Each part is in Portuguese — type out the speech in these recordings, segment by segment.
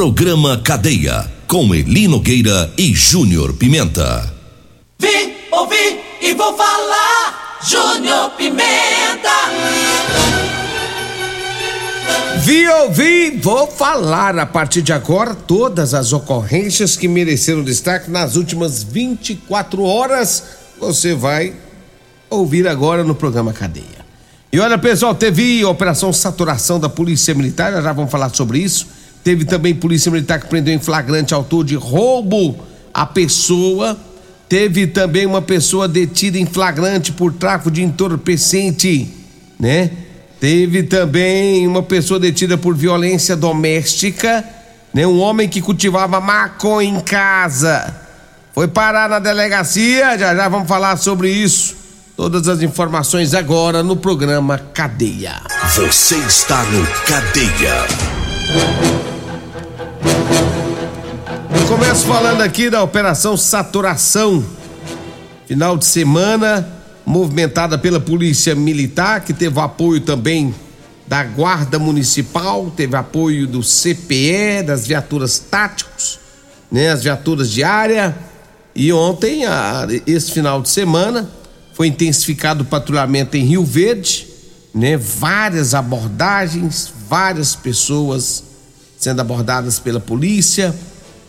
Programa Cadeia. Com Eli Nogueira e Júnior Pimenta. Vi, ouvi e vou falar. Júnior Pimenta. Vi, ouvi, vou falar a partir de agora todas as ocorrências que mereceram destaque nas últimas 24 horas. Você vai ouvir agora no programa Cadeia. E olha, pessoal, teve operação saturação da Polícia Militar, já vamos falar sobre isso. Teve também Polícia Militar que prendeu em flagrante autor de roubo à pessoa. Teve também uma pessoa detida em flagrante por tráfico de entorpecente, né? Teve também uma pessoa detida por violência doméstica, né? Um homem que cultivava maconha em casa. Foi parar na delegacia, já já vamos falar sobre isso. Todas as informações agora no programa Cadeia. Você está no Cadeia. Eu começo falando aqui da Operação Saturação. Final de semana, movimentada pela Polícia Militar, que teve apoio também da Guarda Municipal, teve apoio do CPE, das viaturas táticos, né, as viaturas de área. E ontem, a, esse final de semana, foi intensificado o patrulhamento em Rio Verde, né, várias abordagens, várias pessoas sendo abordadas pela polícia,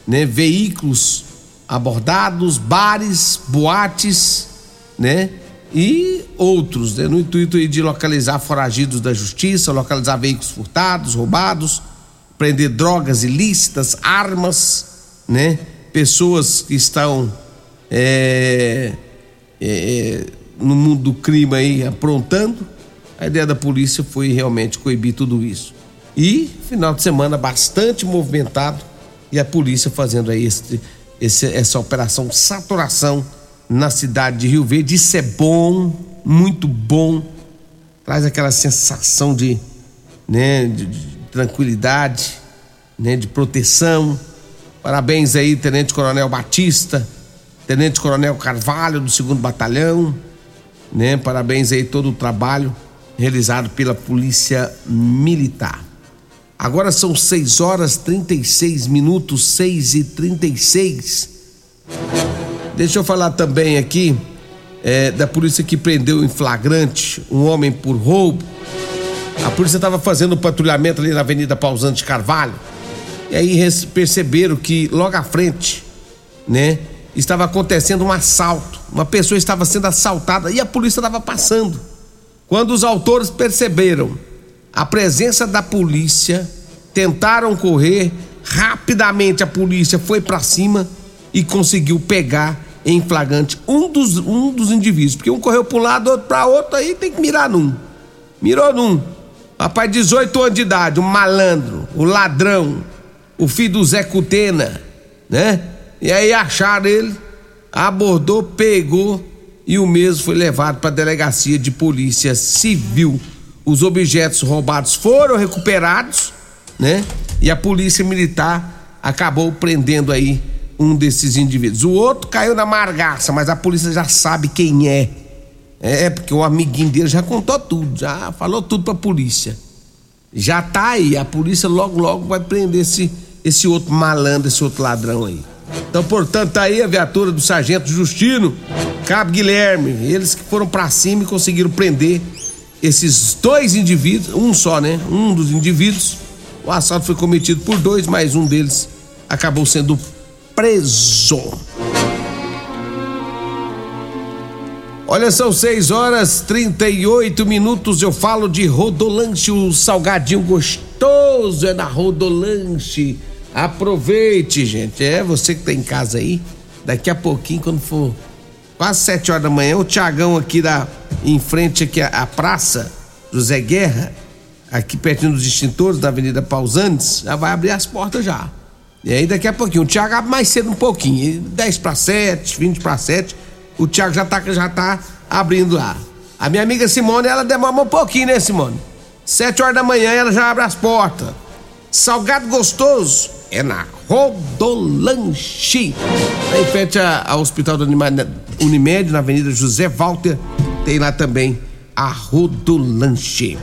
né, veículos abordados, bares, boates, né? E outros, né? no intuito de localizar foragidos da justiça, localizar veículos furtados, roubados, prender drogas ilícitas, armas, né? Pessoas que estão é, é, no mundo do crime aí aprontando. A ideia da polícia foi realmente coibir tudo isso. E final de semana bastante movimentado e a polícia fazendo aí esse, esse, essa operação saturação na cidade de Rio Verde. Isso é bom, muito bom. Traz aquela sensação de, né, de, de tranquilidade, né, de proteção. Parabéns aí, Tenente Coronel Batista, Tenente Coronel Carvalho do segundo Batalhão, né? Parabéns aí todo o trabalho realizado pela Polícia Militar. Agora são 6 horas 36 minutos, 6 e 36. Deixa eu falar também aqui é, da polícia que prendeu em flagrante um homem por roubo. A polícia estava fazendo um patrulhamento ali na Avenida Pausante Carvalho. E aí perceberam que logo à frente, né, estava acontecendo um assalto. Uma pessoa estava sendo assaltada e a polícia estava passando. Quando os autores perceberam a presença da polícia, tentaram correr, rapidamente a polícia foi para cima e conseguiu pegar em flagrante um dos, um dos indivíduos, porque um correu para um lado, outro para outro, aí tem que mirar num. Mirou num. Rapaz, 18 anos de idade, um malandro, o um ladrão, o filho do Zé Cutena, né? E aí acharam ele, abordou, pegou e o mesmo foi levado para a delegacia de polícia civil. Os objetos roubados foram recuperados, né? E a polícia militar acabou prendendo aí um desses indivíduos. O outro caiu na margaça, mas a polícia já sabe quem é. É, porque o amiguinho dele já contou tudo, já falou tudo pra polícia. Já tá aí, a polícia logo, logo vai prender esse, esse outro malandro, esse outro ladrão aí. Então, portanto, tá aí a viatura do Sargento Justino, Cabo Guilherme, eles que foram para cima e conseguiram prender esses dois indivíduos, um só, né? Um dos indivíduos. O assalto foi cometido por dois, mas um deles acabou sendo preso. Olha, são 6 horas 38 minutos. Eu falo de Rodolanche, o salgadinho gostoso é na Rodolanche. Aproveite, gente. É você que tá em casa aí. Daqui a pouquinho, quando for quase 7 horas da manhã, o Tiagão aqui da em frente aqui à praça José Guerra, aqui pertinho dos extintores da Avenida Pausantes, já vai abrir as portas já. E aí daqui a pouquinho, o Tiago abre mais cedo um pouquinho, 10 para 7, 20 para 7, o Tiago já tá, já tá abrindo lá. A minha amiga Simone, ela demora um pouquinho, né, Simone? 7 horas da manhã ela já abre as portas. Salgado gostoso é na Rodolanche. Aí frente ao Hospital do Unimed, na Avenida José Walter, tem lá também a Rodolanche.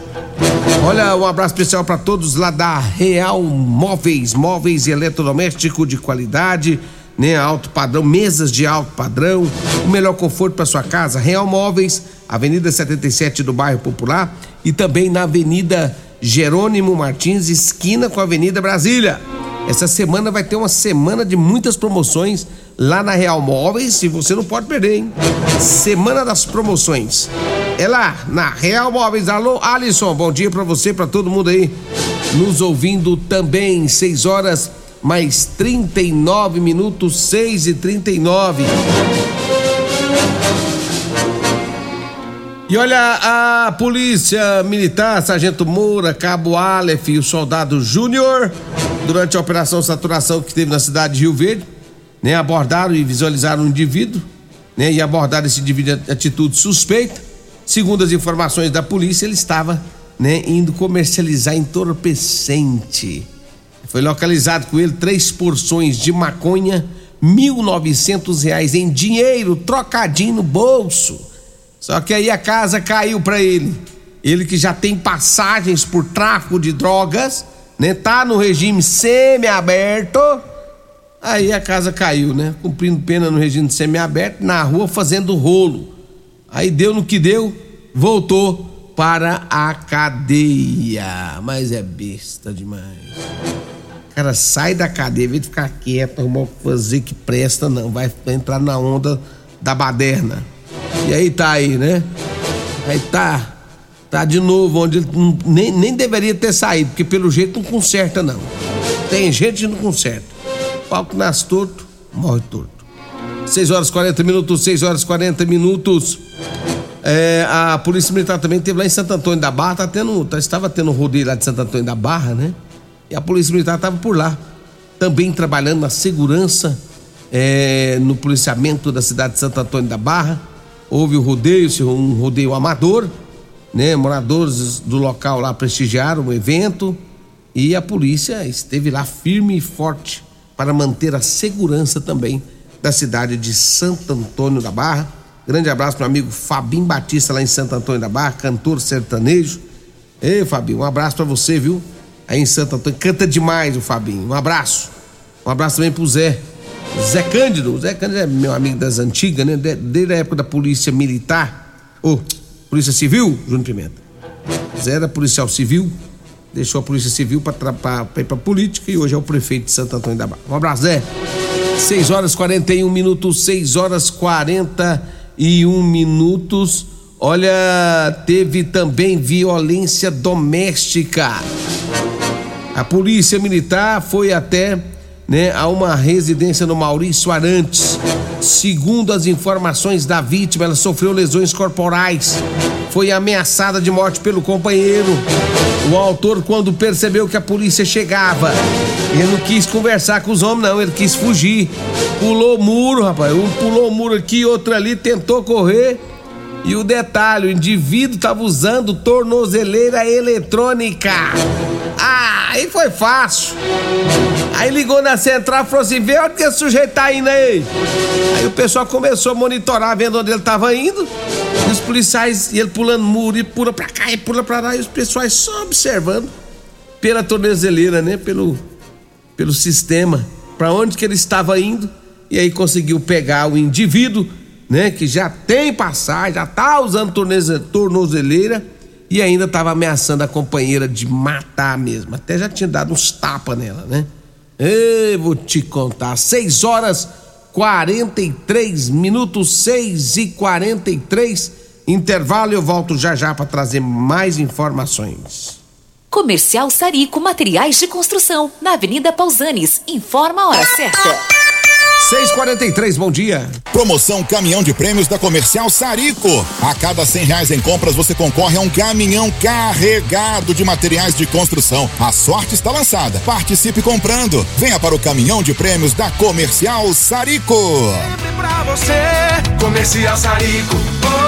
Olha, um abraço especial para todos lá da Real Móveis, móveis e eletrodoméstico de qualidade, né? Alto padrão, mesas de alto padrão, o melhor conforto para sua casa. Real Móveis, Avenida 77 do bairro Popular e também na Avenida Jerônimo Martins, esquina com a Avenida Brasília. Essa semana vai ter uma semana de muitas promoções lá na Real Móveis e você não pode perder, hein? Semana das promoções. É lá na Real Móveis. Alô, Alisson, bom dia para você, para todo mundo aí nos ouvindo também. 6 horas mais 39 minutos, 6 e 39. E olha, a polícia militar, Sargento Moura, Cabo Aleph e o soldado Júnior, durante a operação saturação que teve na cidade de Rio Verde, né, abordaram e visualizaram um indivíduo, né, e abordaram esse indivíduo de atitude suspeita. Segundo as informações da polícia, ele estava, né, indo comercializar entorpecente. Foi localizado com ele três porções de maconha, mil novecentos reais em dinheiro, trocadinho no bolso. Só que aí a casa caiu para ele. Ele que já tem passagens por tráfico de drogas, né? Tá no regime semi-aberto. Aí a casa caiu, né? Cumprindo pena no regime semi-aberto, na rua fazendo rolo. Aí deu no que deu, voltou para a cadeia. Mas é besta demais. Cara, sai da cadeia, vem ficar quieto, arrumar fazer que presta, não. Vai entrar na onda da baderna. E aí tá aí, né? Aí tá. Tá de novo onde ele nem, nem deveria ter saído, porque pelo jeito não conserta, não. Tem gente que não conserta. Pau que nasce torto, morre torto. 6 horas 40 minutos, 6 horas 40 minutos. É, a Polícia Militar também teve lá em Santo Antônio da Barra, tá tendo, tá, estava tendo um rodeio lá de Santo Antônio da Barra, né? E a Polícia Militar estava por lá, também trabalhando na segurança, é, no policiamento da cidade de Santo Antônio da Barra houve o rodeio, um rodeio amador, né? Moradores do local lá prestigiaram o evento e a polícia esteve lá firme e forte para manter a segurança também da cidade de Santo Antônio da Barra. Grande abraço para o amigo Fabinho Batista lá em Santo Antônio da Barra, cantor sertanejo. Ei, Fabinho, um abraço para você, viu? Aí em Santo Antônio, canta demais o Fabinho. Um abraço. Um abraço também pro Zé, Zé Cândido, Zé Cândido é meu amigo das antigas, né? Desde a época da polícia militar, ou polícia civil, Júnior Pimenta. Zé era policial civil, deixou a polícia civil para ir pra política e hoje é o prefeito de Santo Antônio da Barra. Um abraço, Zé. 6 horas 41 minutos, 6 horas 41 minutos. Olha, teve também violência doméstica. A polícia militar foi até né, a uma residência no Maurício Arantes. Segundo as informações da vítima, ela sofreu lesões corporais. Foi ameaçada de morte pelo companheiro. O autor, quando percebeu que a polícia chegava, ele não quis conversar com os homens, não, ele quis fugir. Pulou o muro, rapaz. Um pulou o muro aqui, outro ali, tentou correr. E o detalhe, o indivíduo estava usando tornozeleira eletrônica. Ah, aí foi fácil. Aí ligou na central e falou assim: vê onde que esse sujeito tá indo aí. Aí o pessoal começou a monitorar, vendo onde ele tava indo. E os policiais, e ele pulando muro, e pula pra cá, e pula pra lá, e os pessoais só observando pela tornezeleira, né? Pelo, pelo sistema, para onde que ele estava indo. E aí conseguiu pegar o indivíduo, né? Que já tem passagem, já tá usando tornozeleira e ainda estava ameaçando a companheira de matar mesmo. Até já tinha dado uns tapas nela, né? Vou te contar. 6 horas 43 minutos, 6 e 43 Intervalo, eu volto já já para trazer mais informações. Comercial Sarico Materiais de Construção, na Avenida Pausanes. Informa a hora certa. 643, bom dia. Promoção Caminhão de Prêmios da Comercial Sarico. A cada cem reais em compras você concorre a um caminhão carregado de materiais de construção. A sorte está lançada. Participe comprando. Venha para o Caminhão de Prêmios da Comercial Sarico. Sempre pra você, Comercial Sarico. Oh,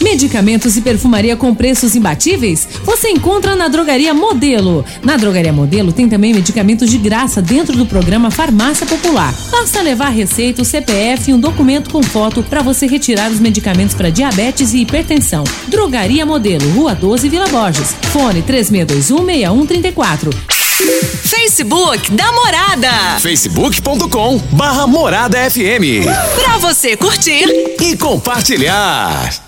Medicamentos e perfumaria com preços imbatíveis? Você encontra na Drogaria Modelo. Na Drogaria Modelo tem também medicamentos de graça dentro do programa Farmácia Popular. Basta levar receita, o CPF e um documento com foto para você retirar os medicamentos para diabetes e hipertensão. Drogaria Modelo, Rua 12, Vila Borges. Fone 3621 6134. Facebook da Morada. facebook.com barra Morada FM. Pra você curtir e compartilhar.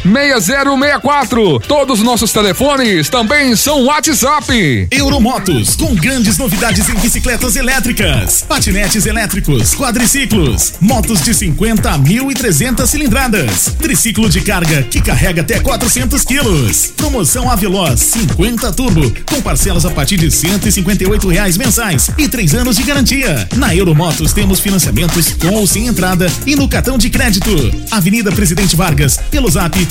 6064. Todos os nossos telefones também são WhatsApp. Euromotos, com grandes novidades em bicicletas elétricas, patinetes elétricos, quadriciclos, motos de 50 a 1.300 cilindradas, triciclo de carga que carrega até 400 quilos. Promoção Aveloz 50 Turbo, com parcelas a partir de 158 reais mensais e três anos de garantia. Na Euromotos temos financiamentos com ou sem entrada e no cartão de crédito. Avenida Presidente Vargas, pelo zap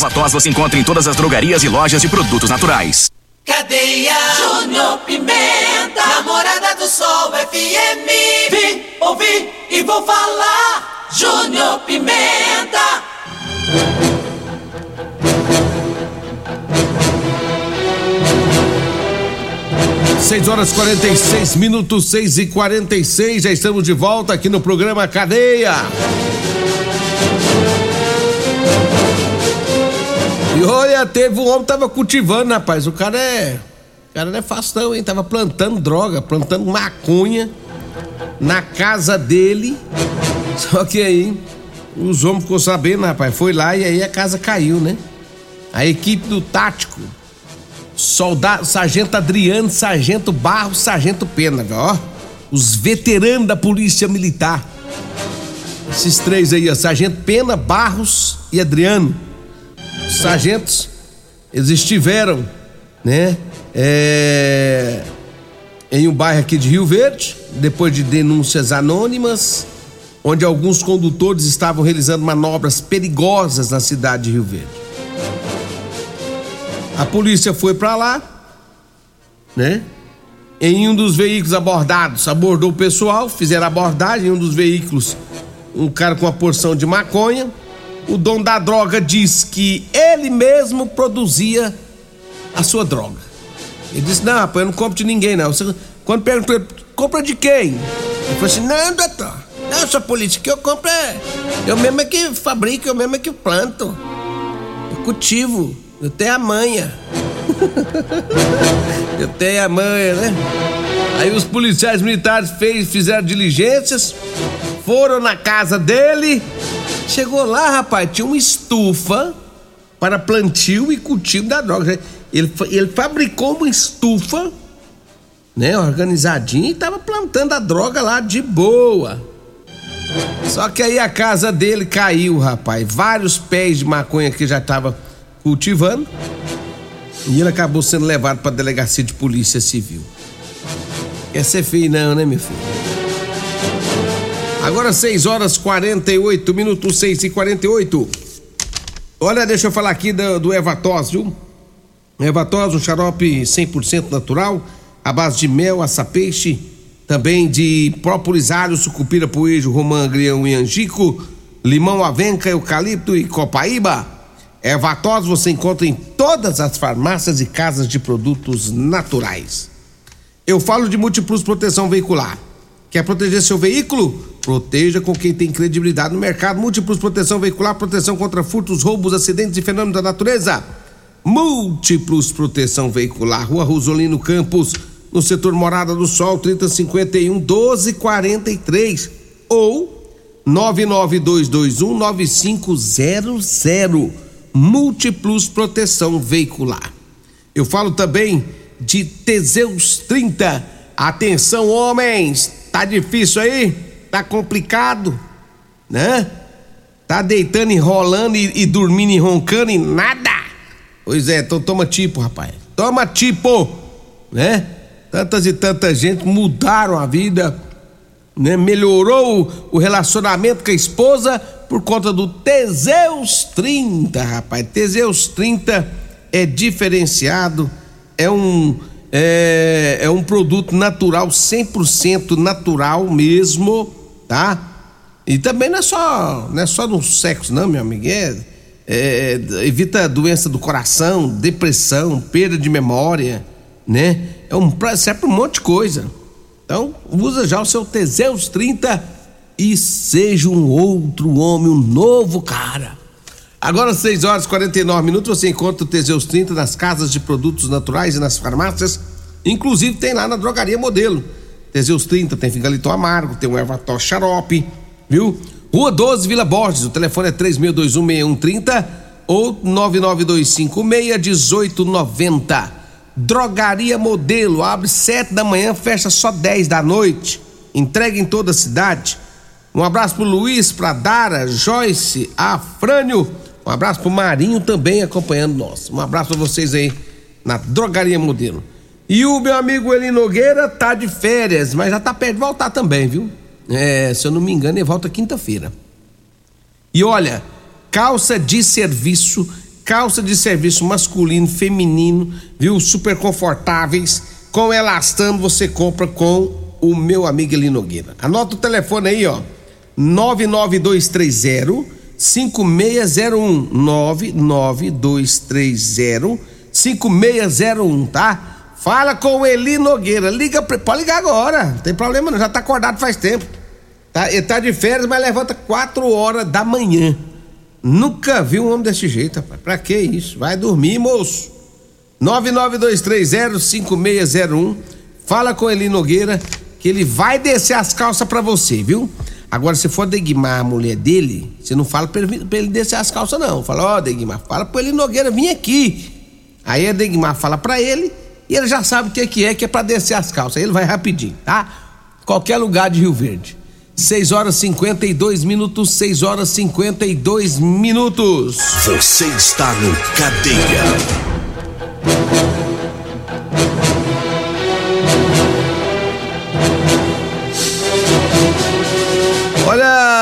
Ervatós você encontra em todas as drogarias e lojas de produtos naturais. Cadeia Júnior Pimenta, namorada do Sol FM. Vi, ouvi e vou falar. Júnior Pimenta. Seis horas 46 minutos, 6 e 46 já estamos de volta aqui no programa Cadeia. Olha, teve um homem que tava cultivando, rapaz. O cara é. O cara não é não, hein? Tava plantando droga, plantando maconha na casa dele. Só que aí, os homens ficou sabendo, rapaz. Foi lá e aí a casa caiu, né? A equipe do tático. Soldado, Sargento Adriano, Sargento Barros, Sargento Pena, ó. Os veteranos da Polícia Militar. Esses três aí, ó. Sargento Pena, Barros e Adriano sargentos, eles estiveram, né, é, em um bairro aqui de Rio Verde, depois de denúncias anônimas, onde alguns condutores estavam realizando manobras perigosas na cidade de Rio Verde. A polícia foi para lá, né? Em um dos veículos abordados, abordou o pessoal, fizeram abordagem em um dos veículos, um cara com uma porção de maconha o dono da droga diz que ele mesmo produzia a sua droga. Ele disse: Não, rapaz, eu não compro de ninguém, não. Quando perguntou compra de quem? Ele falou assim: Não, doutor, não, eu sou polícia, que eu compro é. Eu mesmo é que fabrico, eu mesmo é que planto. Eu cultivo, eu tenho a manha. eu tenho a manha, né? Aí os policiais militares fez, fizeram diligências, foram na casa dele Chegou lá, rapaz, tinha uma estufa para plantio e cultivo da droga. Ele, ele fabricou uma estufa né, organizadinho e tava plantando a droga lá de boa. Só que aí a casa dele caiu, rapaz. Vários pés de maconha que já tava cultivando. E ele acabou sendo levado para delegacia de polícia civil. Quer ser feio não, né, meu filho? Agora 6 horas 48 minutos, 6 e 48. Olha, deixa eu falar aqui do, do viu? Evatós, um xarope 100% natural, à base de mel, açapeixe, também de própolis, alho, sucupira, poejo, romã, agrião e angico, limão, avenca, eucalipto e copaíba. Evatós você encontra em todas as farmácias e casas de produtos naturais. Eu falo de Multiplus Proteção Veicular. Quer proteger seu veículo? Proteja com quem tem credibilidade no mercado. Múltiplos Proteção Veicular, proteção contra furtos, roubos, acidentes e fenômenos da natureza. Múltiplos Proteção Veicular, Rua Rosolino Campos, no setor Morada do Sol, 3051 1243 ou 99221 9500. Múltiplos Proteção Veicular. Eu falo também de Teseus 30. Atenção, homens! Tá difícil aí? Tá complicado? Né? Tá deitando, enrolando e, e dormindo e roncando e nada? Pois é, então toma tipo, rapaz. Toma tipo, né? Tantas e tanta gente mudaram a vida, né? Melhorou o, o relacionamento com a esposa por conta do Teseus 30, rapaz. Teseus 30 é diferenciado, é um é, é um produto natural, 100% natural mesmo, tá? E também não é só, não é só no sexo, não, meu amigo. É, é, evita doença do coração, depressão, perda de memória, né? É um, serve para um monte de coisa. Então, usa já o seu Teseus 30 e seja um outro homem, um novo cara. Agora, 6 horas e 49 minutos, você encontra o Teseus 30 nas casas de produtos naturais e nas farmácias. Inclusive tem lá na drogaria modelo. Teseus 30, tem figaliton amargo, tem um ervató xarope, viu? Rua 12, Vila Borges, o telefone é 36216130 ou 992561890. Drogaria Modelo, abre 7 da manhã, fecha só 10 da noite. Entrega em toda a cidade. Um abraço pro Luiz, pra Dara, Joyce, Afrânio um abraço pro Marinho também acompanhando nós. Um abraço pra vocês aí na Drogaria Modelo. E o meu amigo Eli Nogueira tá de férias, mas já tá perto de voltar também, viu? É, se eu não me engano, ele volta quinta-feira. E olha, calça de serviço, calça de serviço masculino, feminino, viu? Super confortáveis, com elastano você compra com o meu amigo Eli Nogueira. Anota o telefone aí, ó. 99230 5601 99230 5601, tá? Fala com o Eli Nogueira. Liga, pode ligar agora. Não tem problema não, já tá acordado faz tempo. Tá, ele tá de férias, mas levanta 4 horas da manhã. Nunca vi um homem desse jeito, rapaz. Pra que isso? Vai dormir, moço. 992305601. Fala com Eli Nogueira que ele vai descer as calças para você, viu? Agora, se for Degmar a mulher dele, você não fala pra ele, pra ele descer as calças, não. Fala, ó, oh, Degmar, fala pra ele Nogueira vir aqui. Aí a Degmar fala pra ele e ele já sabe o que, que é, que é pra descer as calças. Ele vai rapidinho, tá? Qualquer lugar de Rio Verde. 6 horas 52 minutos, 6 horas 52 minutos. Você está no Cadeia.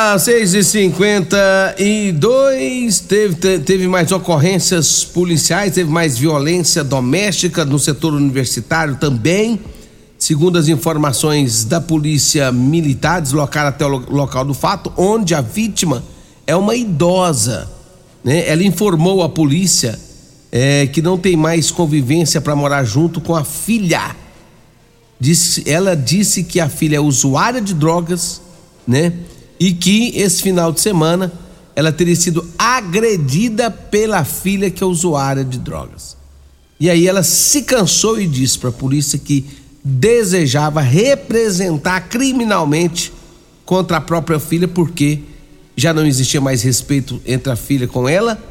Olha, 6 e 52 teve, teve mais ocorrências policiais, teve mais violência doméstica no setor universitário também. Segundo as informações da polícia militar, deslocaram até o local do fato, onde a vítima é uma idosa. Né? Ela informou à polícia é, que não tem mais convivência para morar junto com a filha. Disse, ela disse que a filha é usuária de drogas, né? E que esse final de semana ela teria sido agredida pela filha que é usuária de drogas. E aí ela se cansou e disse para a polícia que desejava representar criminalmente contra a própria filha porque já não existia mais respeito entre a filha com ela,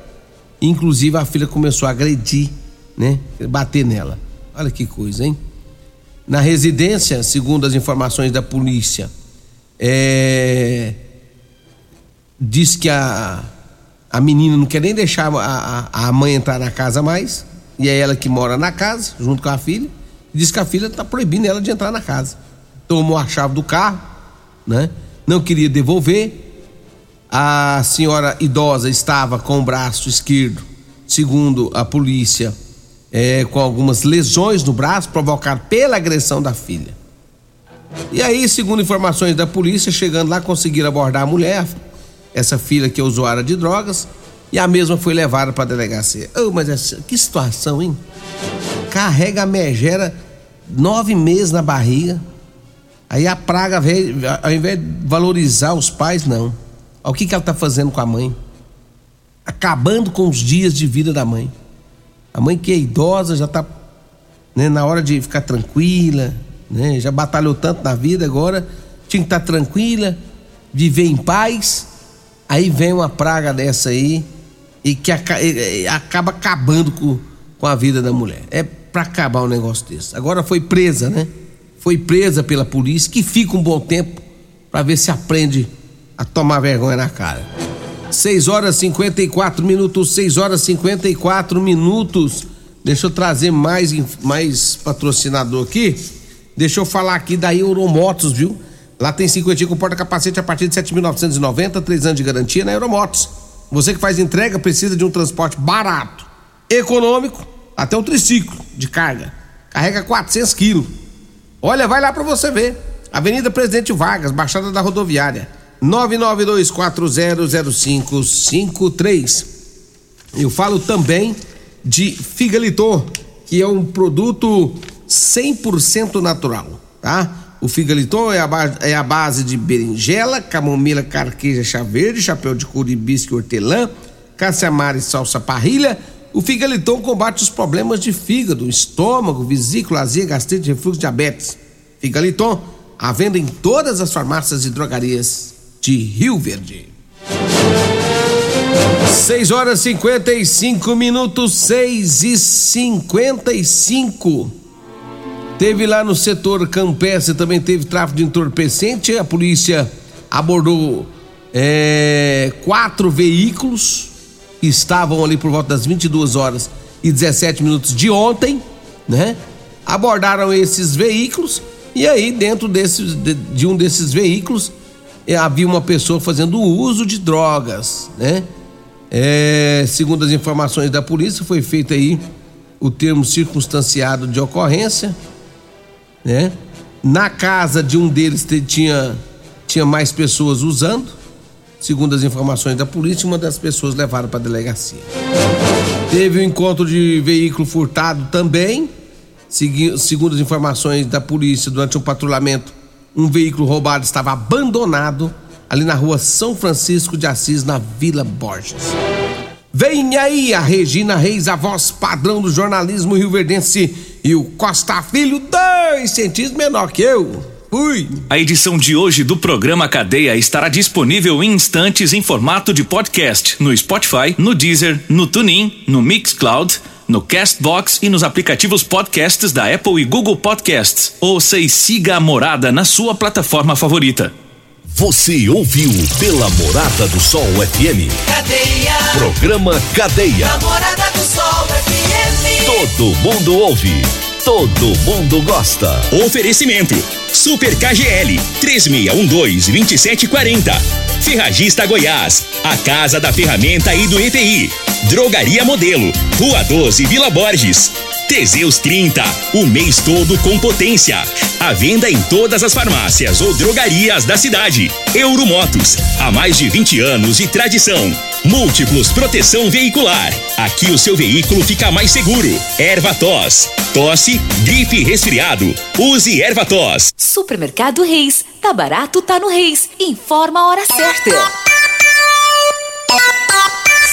inclusive a filha começou a agredir, né, bater nela. Olha que coisa, hein? na residência, segundo as informações da polícia, é, diz que a, a menina não quer nem deixar a, a, a mãe entrar na casa mais, e é ela que mora na casa, junto com a filha, diz que a filha está proibindo ela de entrar na casa. Tomou a chave do carro, né? Não queria devolver. A senhora idosa estava com o braço esquerdo, segundo a polícia, é, com algumas lesões no braço provocadas pela agressão da filha. E aí, segundo informações da polícia, chegando lá, conseguiram abordar a mulher, essa filha que é usuária de drogas, e a mesma foi levada para a delegacia. Oh, mas essa, que situação, hein? Carrega a megera nove meses na barriga. Aí a praga, ao invés de valorizar os pais, não. O que, que ela está fazendo com a mãe? Acabando com os dias de vida da mãe. A mãe que é idosa já está né, na hora de ficar tranquila, né, já batalhou tanto na vida, agora tinha que estar tá tranquila, viver em paz. Aí vem uma praga dessa aí e que acaba acabando com, com a vida da mulher. É para acabar um negócio desse. Agora foi presa, né? Foi presa pela polícia, que fica um bom tempo para ver se aprende a tomar vergonha na cara. 6 horas 54 minutos, 6 horas 54 minutos. Deixa eu trazer mais, mais patrocinador aqui. Deixa eu falar aqui da Euromotos, viu? Lá tem cinquentinha com porta-capacete a partir de 7.990, 3 anos de garantia na Euromotos. Você que faz entrega precisa de um transporte barato, econômico, até um triciclo de carga. Carrega 400 quilos. Olha, vai lá para você ver. Avenida Presidente Vargas, Baixada da Rodoviária. 992400553. Eu falo também de Figalitor, que é um produto 100% natural, tá? O Figalitor é a, base, é a base de berinjela, camomila, carqueja, chá verde, chapéu de couro, hibisco e hortelã, caça-amara e salsa parrilha. O Figaliton combate os problemas de fígado, estômago, vesícula, azia, gastrite, refluxo, diabetes. Figaliton, à venda em todas as farmácias e drogarias de Rio Verde. 6 horas 55 minutos, 6 e 55. Teve lá no setor campestre também teve tráfico de entorpecente. A polícia abordou é, quatro veículos que estavam ali por volta das 22 horas e 17 minutos de ontem, né? Abordaram esses veículos e aí dentro de, de um desses veículos é, havia uma pessoa fazendo uso de drogas, né? É, segundo as informações da polícia, foi feito aí o termo circunstanciado de ocorrência, né? Na casa de um deles tinha, tinha mais pessoas usando, segundo as informações da polícia, uma das pessoas levaram para a delegacia. Teve o um encontro de veículo furtado também, segundo as informações da polícia, durante um patrulhamento um veículo roubado estava abandonado ali na rua São Francisco de Assis, na Vila Borges. Vem aí a Regina Reis, a voz padrão do jornalismo rioverdense, e o Costa Filho, dois centímetros menor que eu. Fui. A edição de hoje do programa Cadeia estará disponível em instantes em formato de podcast no Spotify, no Deezer, no TuneIn, no Mixcloud no Castbox e nos aplicativos podcasts da Apple e Google Podcasts. Ouça e siga a Morada na sua plataforma favorita. Você ouviu pela Morada do Sol FM. Cadeia. Programa Cadeia. Morada do Sol FM. Todo mundo ouve. Todo mundo gosta. Oferecimento: Super KGL 3612-2740. Ferragista Goiás, a casa da ferramenta e do EPI. Drogaria Modelo, Rua 12, Vila Borges. Teseus 30, o mês todo com potência. A venda em todas as farmácias ou drogarias da cidade. Euromotos, há mais de 20 anos de tradição. Múltiplos Proteção Veicular. Aqui o seu veículo fica mais seguro. Erva tos, tosse, gripe resfriado. Use Erva tos. Supermercado Reis, tá barato, tá no Reis. Informa a hora certa.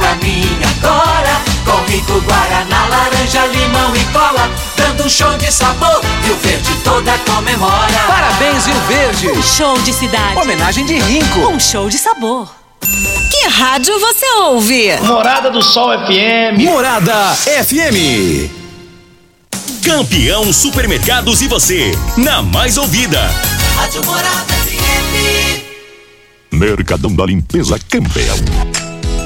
pra mim agora, com rico guaraná, laranja, limão e cola, dando um show de sabor. Rio Verde toda comemora. Parabéns, Rio Verde. Um show de cidade. Homenagem de Rinco. Um show de sabor. Que rádio você ouve? Morada do Sol FM. Morada FM. Campeão Supermercados e você, na mais ouvida. Rádio Morada FM. Mercadão da Limpeza Campeão.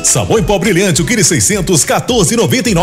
Sabão em pó brilhante, o quilo 600, 14,99.